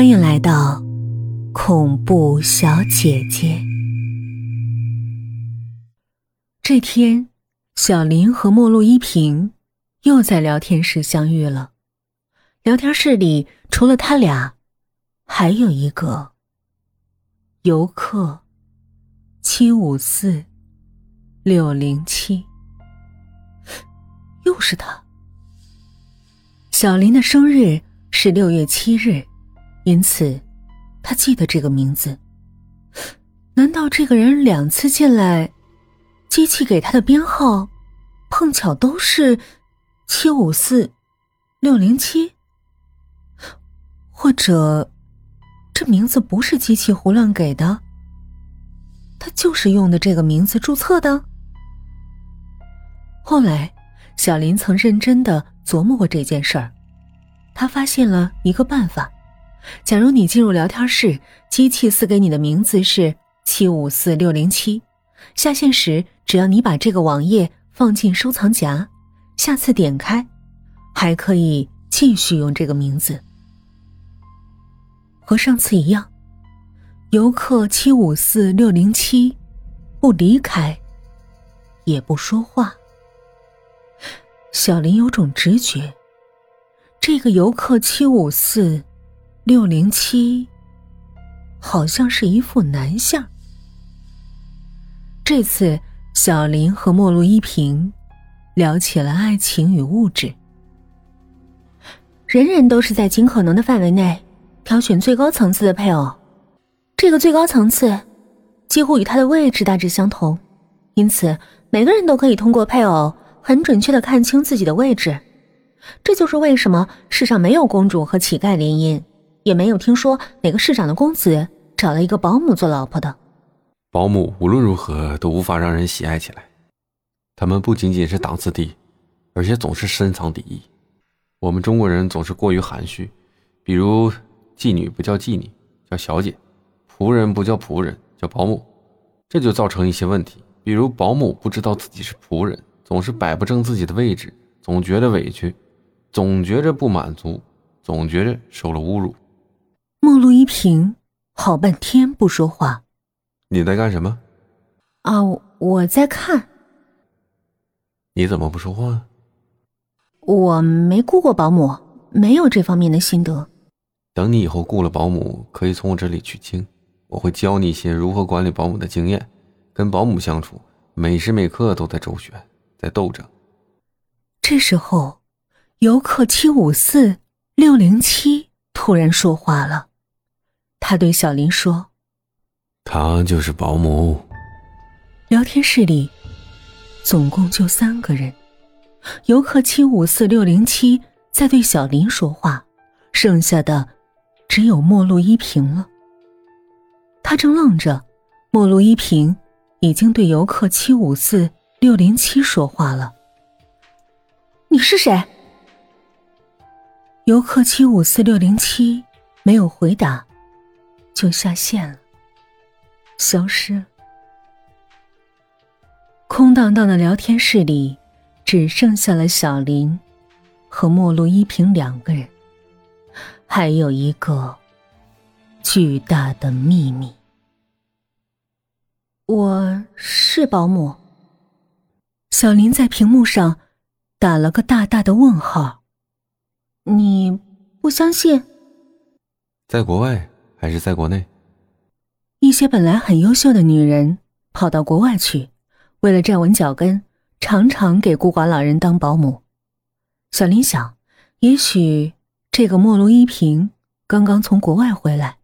欢迎来到恐怖小姐姐。这天，小林和莫路依萍又在聊天室相遇了。聊天室里除了他俩，还有一个游客七五四六零七，又是他。小林的生日是六月七日。因此，他记得这个名字。难道这个人两次进来，机器给他的编号碰巧都是七五四六零七？或者，这名字不是机器胡乱给的？他就是用的这个名字注册的。后来，小林曾认真的琢磨过这件事儿，他发现了一个办法。假如你进入聊天室，机器赐给你的名字是七五四六零七，下线时只要你把这个网页放进收藏夹，下次点开，还可以继续用这个名字。和上次一样，游客七五四六零七不离开，也不说话。小林有种直觉，这个游客七五四。六零七，好像是一副男相。这次小林和莫路依萍聊起了爱情与物质。人人都是在尽可能的范围内挑选最高层次的配偶，这个最高层次几乎与他的位置大致相同，因此每个人都可以通过配偶很准确的看清自己的位置。这就是为什么世上没有公主和乞丐联姻。也没有听说哪个市长的公子找了一个保姆做老婆的。保姆无论如何都无法让人喜爱起来，他们不仅仅是档次低，而且总是深藏敌意。我们中国人总是过于含蓄，比如妓女不叫妓女，叫小姐；仆人不叫仆人，叫保姆，这就造成一些问题。比如保姆不知道自己是仆人，总是摆不正自己的位置，总觉得委屈，总觉着不满足，总觉着受了侮辱。莫露一平好半天不说话。你在干什么？啊，我在看。你怎么不说话？我没雇过保姆，没有这方面的心得。等你以后雇了保姆，可以从我这里取经，我会教你一些如何管理保姆的经验。跟保姆相处，每时每刻都在周旋，在斗争。这时候，游客七五四六零七突然说话了。他对小林说：“他就是保姆。”聊天室里总共就三个人，游客七五四六零七在对小林说话，剩下的只有陌路依萍了。他正愣着，陌路依萍已经对游客七五四六零七说话了：“你是谁？”游客七五四六零七没有回答。就下线了，消失了。空荡荡的聊天室里，只剩下了小林和陌路依萍两个人，还有一个巨大的秘密。我是保姆。小林在屏幕上打了个大大的问号。你不相信？在国外。还是在国内，一些本来很优秀的女人跑到国外去，为了站稳脚跟，常常给孤寡老人当保姆。小林想，也许这个莫路依萍刚刚从国外回来。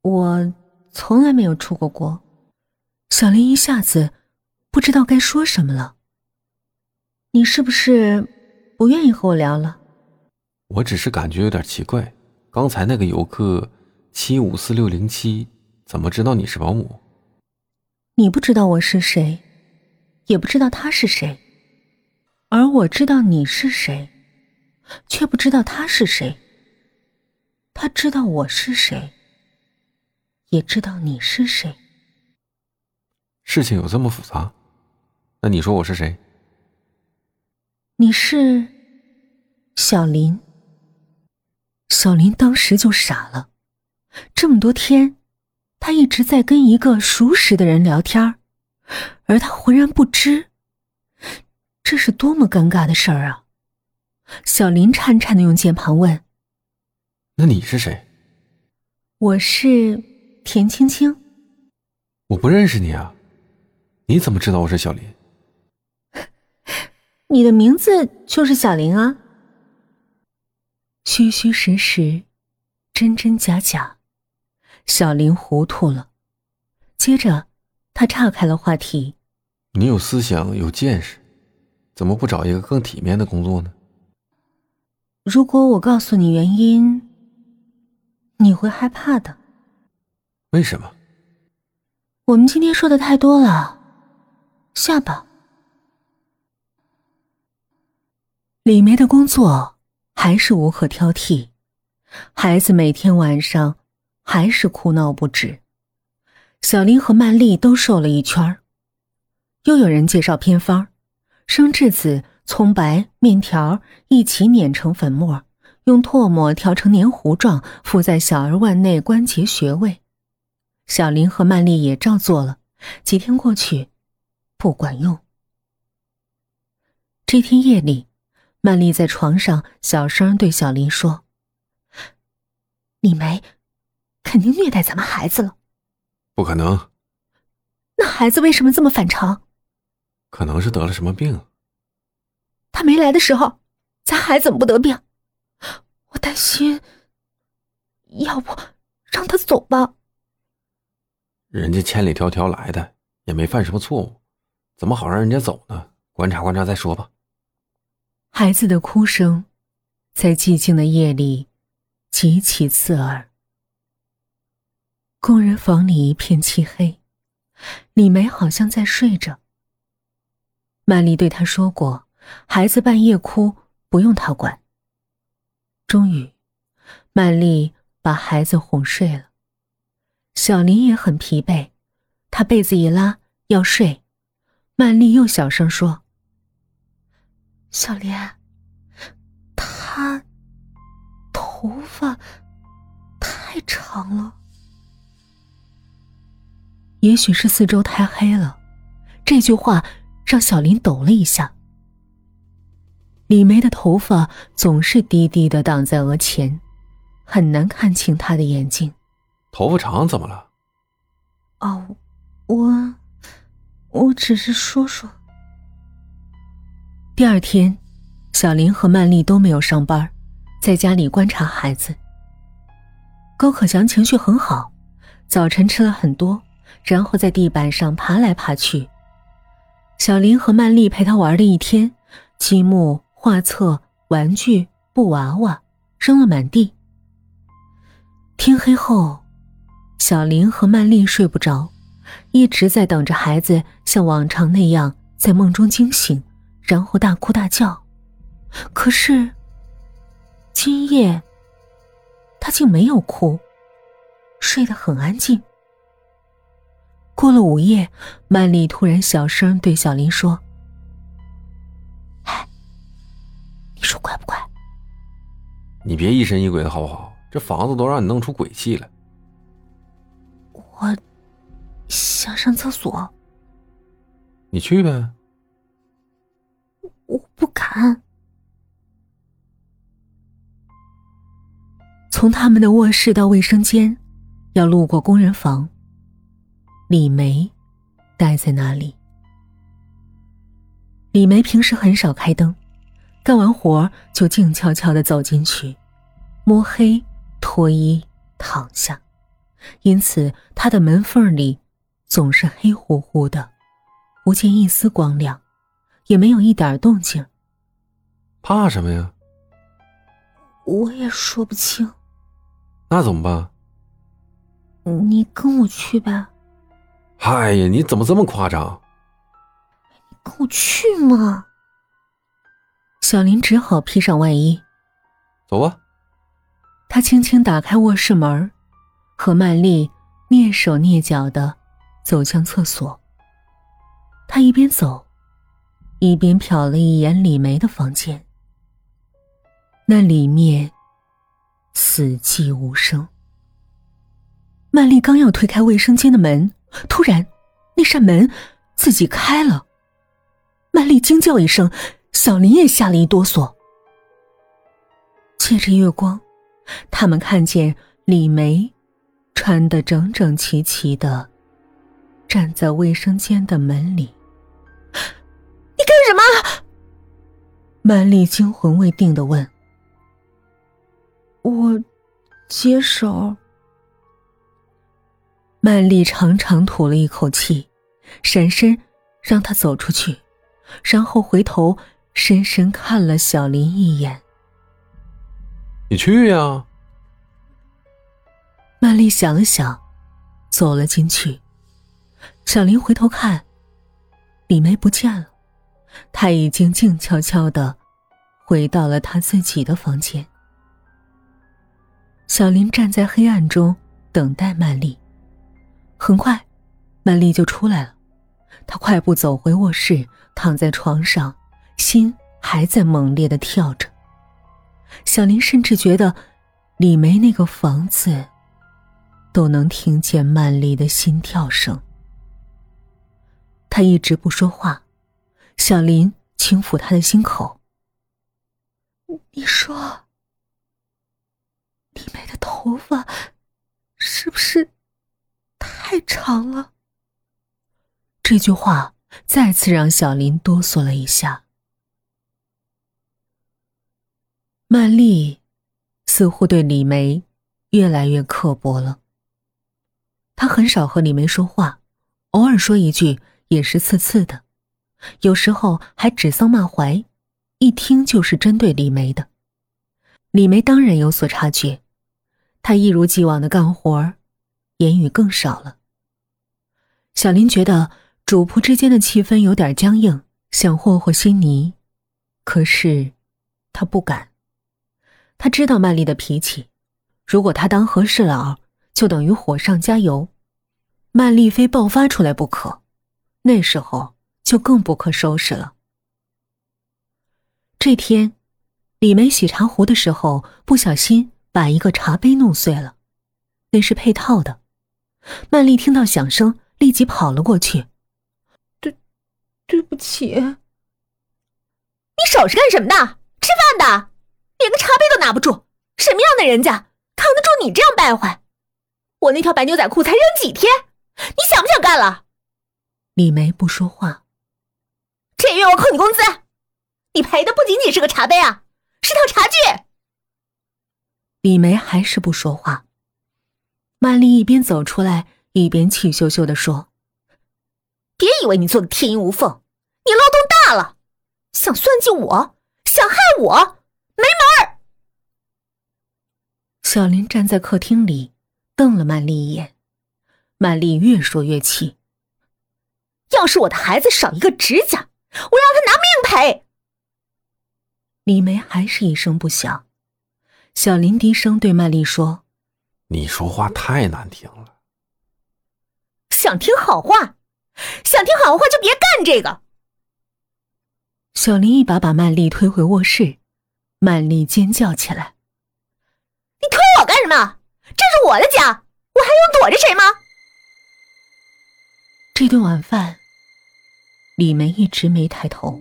我从来没有出过国。小林一下子不知道该说什么了。你是不是不愿意和我聊了？我只是感觉有点奇怪，刚才那个游客。七五四六零七，怎么知道你是保姆？你不知道我是谁，也不知道他是谁，而我知道你是谁，却不知道他是谁。他知道我是谁，也知道你是谁。事情有这么复杂？那你说我是谁？你是小林。小林当时就傻了。这么多天，他一直在跟一个熟识的人聊天而他浑然不知，这是多么尴尬的事儿啊！小林颤颤的用键盘问：“那你是谁？”“我是田青青。”“我不认识你啊，你怎么知道我是小林？”“你的名字就是小林啊。”虚虚实实，真真假假，小林糊涂了。接着，他岔开了话题：“你有思想，有见识，怎么不找一个更体面的工作呢？”如果我告诉你原因，你会害怕的。为什么？我们今天说的太多了，下吧。李梅的工作。还是无可挑剔，孩子每天晚上还是哭闹不止，小林和曼丽都瘦了一圈又有人介绍偏方，生栀子、葱白、面条一起碾成粉末，用唾沫调成黏糊状，敷在小儿腕内关节穴位。小林和曼丽也照做了，几天过去，不管用。这天夜里。曼丽在床上小声对小林说：“李梅，肯定虐待咱们孩子了。”“不可能。”“那孩子为什么这么反常？”“可能是得了什么病。”“他没来的时候，咱孩子怎么不得病？我担心。要不让他走吧？”“人家千里迢迢来的，也没犯什么错误，怎么好让人家走呢？观察观察再说吧。”孩子的哭声，在寂静的夜里极其刺耳。工人房里一片漆黑，李梅好像在睡着。曼丽对他说过，孩子半夜哭不用他管。终于，曼丽把孩子哄睡了。小林也很疲惫，他被子一拉要睡，曼丽又小声说。小莲，他头发太长了。也许是四周太黑了，这句话让小林抖了一下。李梅的头发总是低低的挡在额前，很难看清她的眼睛。头发长怎么了？哦，我我只是说说。第二天，小林和曼丽都没有上班，在家里观察孩子。高可祥情绪很好，早晨吃了很多，然后在地板上爬来爬去。小林和曼丽陪他玩了一天，积木、画册、玩具、布娃娃扔了满地。天黑后，小林和曼丽睡不着，一直在等着孩子像往常那样在梦中惊醒。然后大哭大叫，可是今夜他竟没有哭，睡得很安静。过了午夜，曼丽突然小声对小林说：“哎，你说怪不怪？”“你别疑神疑鬼的好不好？这房子都让你弄出鬼气了。”“我想上厕所。”“你去呗。”我不敢。从他们的卧室到卫生间，要路过工人房。李梅待在那里。李梅平时很少开灯，干完活就静悄悄的走进去，摸黑脱衣躺下，因此她的门缝里总是黑乎乎的，不见一丝光亮。也没有一点动静。怕什么呀？我也说不清。那怎么办？你跟我去呗。哎呀，你怎么这么夸张？你跟我去嘛。小林只好披上外衣。走吧。他轻轻打开卧室门，和曼丽蹑手蹑脚的走向厕所。他一边走。一边瞟了一眼李梅的房间，那里面死寂无声。曼丽刚要推开卫生间的门，突然，那扇门自己开了。曼丽惊叫一声，小林也吓了一哆嗦。借着月光，他们看见李梅穿得整整齐齐的站在卫生间的门里。你干什么？曼丽惊魂未定的问。我接手。曼丽长长吐了一口气，闪身让他走出去，然后回头深深看了小林一眼。你去呀。曼丽想了想，走了进去。小林回头看，李梅不见了，她已经静悄悄的回到了她自己的房间。小林站在黑暗中等待曼丽。很快，曼丽就出来了。她快步走回卧室，躺在床上，心还在猛烈的跳着。小林甚至觉得，李梅那个房子都能听见曼丽的心跳声。他一直不说话，小林轻抚他的心口：“你说，李梅的头发是不是？”长了。这句话再次让小林哆嗦了一下。曼丽似乎对李梅越来越刻薄了。她很少和李梅说话，偶尔说一句也是刺刺的，有时候还指桑骂槐，一听就是针对李梅的。李梅当然有所察觉，她一如既往的干活，言语更少了。小林觉得主仆之间的气氛有点僵硬，想和和稀泥，可是他不敢。他知道曼丽的脾气，如果他当和事佬，就等于火上加油，曼丽非爆发出来不可，那时候就更不可收拾了。这天，李梅洗茶壶的时候，不小心把一个茶杯弄碎了，那是配套的。曼丽听到响声。立即跑了过去。对，对不起。你手是干什么的？吃饭的，连个茶杯都拿不住，什么样的人家扛得住你这样败坏？我那条白牛仔裤才扔几天，你想不想干了？李梅不说话。这月我扣你工资，你赔的不仅仅是个茶杯啊，是套茶具。李梅还是不说话。曼丽一边走出来。一边气羞羞的说：“别以为你做的天衣无缝，你漏洞大了，想算计我，想害我，没门儿！”小林站在客厅里，瞪了曼丽一眼。曼丽越说越气：“要是我的孩子少一个指甲，我让他拿命赔！”李梅还是一声不响。小林低声对曼丽说：“你说话太难听了。”想听好话，想听好话就别干这个。小林一把把曼丽推回卧室，曼丽尖叫起来：“你推我干什么？这是我的家，我还用躲着谁吗？”这顿晚饭，李梅一直没抬头。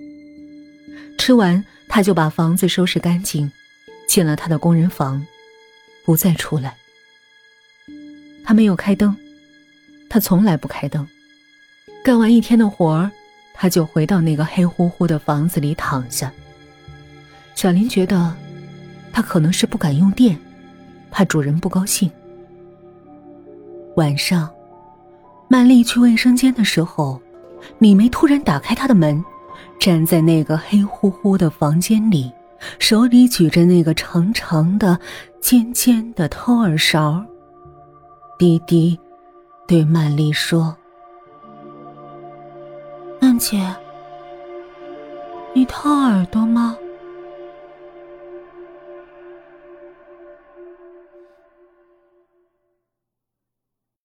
吃完，她就把房子收拾干净，进了她的工人房，不再出来。她没有开灯。他从来不开灯，干完一天的活儿，他就回到那个黑乎乎的房子里躺下。小林觉得，他可能是不敢用电，怕主人不高兴。晚上，曼丽去卫生间的时候，李梅突然打开她的门，站在那个黑乎乎的房间里，手里举着那个长长的、尖尖的掏耳勺，滴滴。对曼丽说：“曼姐，你掏耳朵吗？”